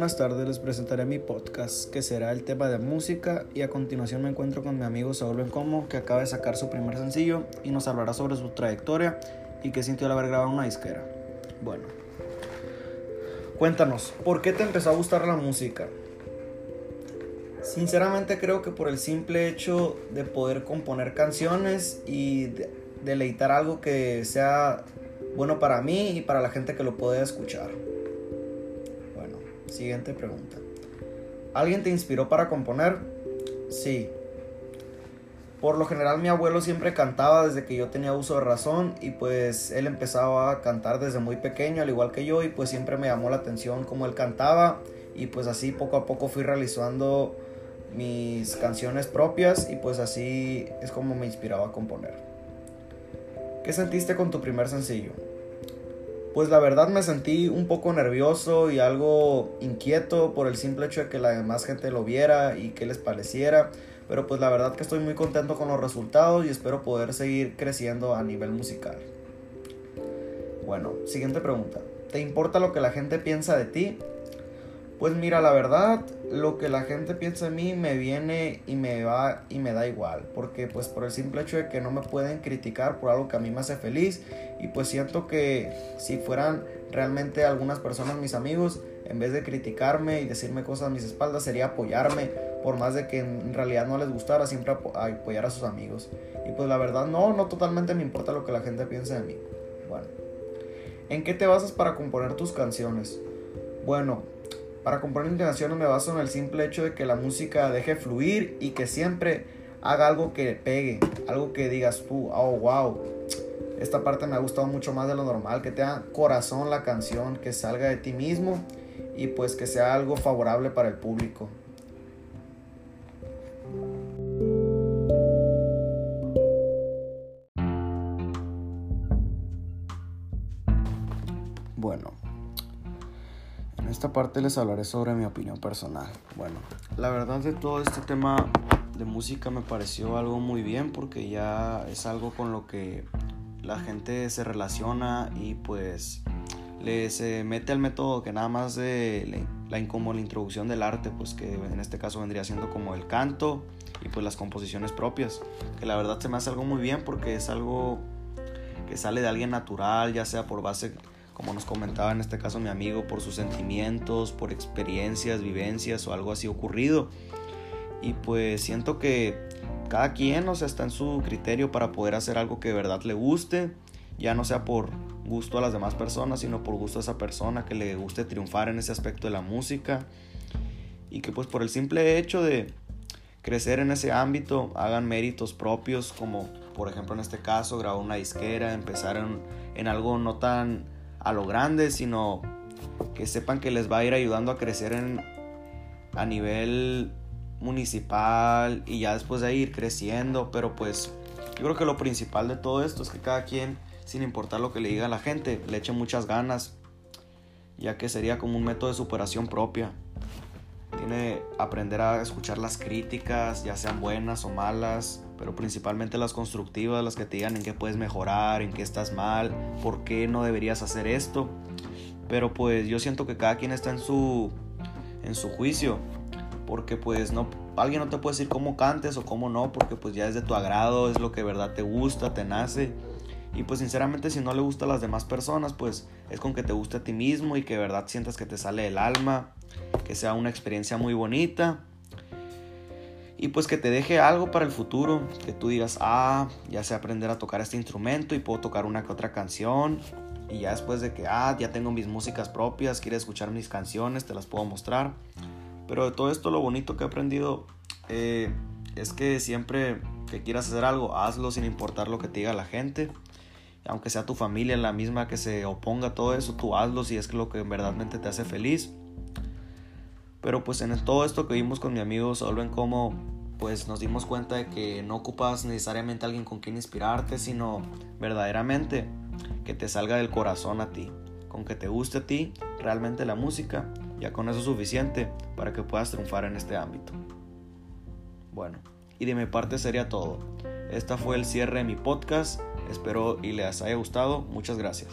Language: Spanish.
buenas tardes, les presentaré mi podcast que será el tema de música y a continuación me encuentro con mi amigo Saúl Bencomo que acaba de sacar su primer sencillo y nos hablará sobre su trayectoria y qué sintió al haber grabado una disquera. Bueno, cuéntanos, ¿por qué te empezó a gustar la música? Sinceramente creo que por el simple hecho de poder componer canciones y deleitar algo que sea bueno para mí y para la gente que lo pueda escuchar. Siguiente pregunta. ¿Alguien te inspiró para componer? Sí. Por lo general mi abuelo siempre cantaba desde que yo tenía uso de razón y pues él empezaba a cantar desde muy pequeño al igual que yo y pues siempre me llamó la atención cómo él cantaba y pues así poco a poco fui realizando mis canciones propias y pues así es como me inspiraba a componer. ¿Qué sentiste con tu primer sencillo? Pues la verdad me sentí un poco nervioso y algo inquieto por el simple hecho de que la demás gente lo viera y que les pareciera. Pero pues la verdad que estoy muy contento con los resultados y espero poder seguir creciendo a nivel musical. Bueno, siguiente pregunta. ¿Te importa lo que la gente piensa de ti? Pues mira, la verdad, lo que la gente piensa de mí me viene y me va y me da igual, porque pues por el simple hecho de que no me pueden criticar por algo que a mí me hace feliz y pues siento que si fueran realmente algunas personas mis amigos, en vez de criticarme y decirme cosas a mis espaldas, sería apoyarme, por más de que en realidad no les gustara, siempre apoyar a sus amigos. Y pues la verdad no, no totalmente me importa lo que la gente piense de mí. Bueno, ¿en qué te basas para componer tus canciones? Bueno, para componer canciones me baso en el simple hecho de que la música deje fluir y que siempre haga algo que pegue, algo que digas tú, oh wow, esta parte me ha gustado mucho más de lo normal, que te tenga corazón la canción, que salga de ti mismo y pues que sea algo favorable para el público. Bueno, esta parte les hablaré sobre mi opinión personal. Bueno, la verdad de todo este tema de música me pareció algo muy bien porque ya es algo con lo que la gente se relaciona y pues le se mete al método que nada más de la, como la introducción del arte, pues que en este caso vendría siendo como el canto y pues las composiciones propias, que la verdad se me hace algo muy bien porque es algo que sale de alguien natural, ya sea por base como nos comentaba en este caso mi amigo, por sus sentimientos, por experiencias, vivencias o algo así ocurrido. Y pues siento que cada quien, o sea, está en su criterio para poder hacer algo que de verdad le guste, ya no sea por gusto a las demás personas, sino por gusto a esa persona que le guste triunfar en ese aspecto de la música. Y que pues por el simple hecho de crecer en ese ámbito hagan méritos propios, como por ejemplo en este caso grabar una disquera, empezar en, en algo no tan a lo grande, sino que sepan que les va a ir ayudando a crecer en, a nivel municipal y ya después de ir creciendo, pero pues yo creo que lo principal de todo esto es que cada quien, sin importar lo que le diga a la gente, le eche muchas ganas, ya que sería como un método de superación propia. Aprender a escuchar las críticas, ya sean buenas o malas, pero principalmente las constructivas, las que te digan en qué puedes mejorar, en qué estás mal, por qué no deberías hacer esto. Pero pues yo siento que cada quien está en su en su juicio, porque pues no alguien no te puede decir cómo cantes o cómo no, porque pues ya es de tu agrado, es lo que verdad te gusta, te nace. Y pues sinceramente si no le gusta a las demás personas, pues es con que te guste a ti mismo y que verdad sientas que te sale el alma, que sea una experiencia muy bonita y pues que te deje algo para el futuro, que tú digas, ah, ya sé aprender a tocar este instrumento y puedo tocar una que otra canción. Y ya después de que, ah, ya tengo mis músicas propias, quieres escuchar mis canciones, te las puedo mostrar. Pero de todo esto lo bonito que he aprendido eh, es que siempre que quieras hacer algo, hazlo sin importar lo que te diga la gente. Aunque sea tu familia la misma que se oponga a todo eso, tú hazlo si es lo que verdaderamente te hace feliz. Pero pues en todo esto que vimos con mi amigo Saúl en cómo pues nos dimos cuenta de que no ocupas necesariamente alguien con quien inspirarte, sino verdaderamente que te salga del corazón a ti, con que te guste a ti realmente la música, ya con eso es suficiente para que puedas triunfar en este ámbito. Bueno, y de mi parte sería todo. Este fue el cierre de mi podcast, espero y les haya gustado, muchas gracias.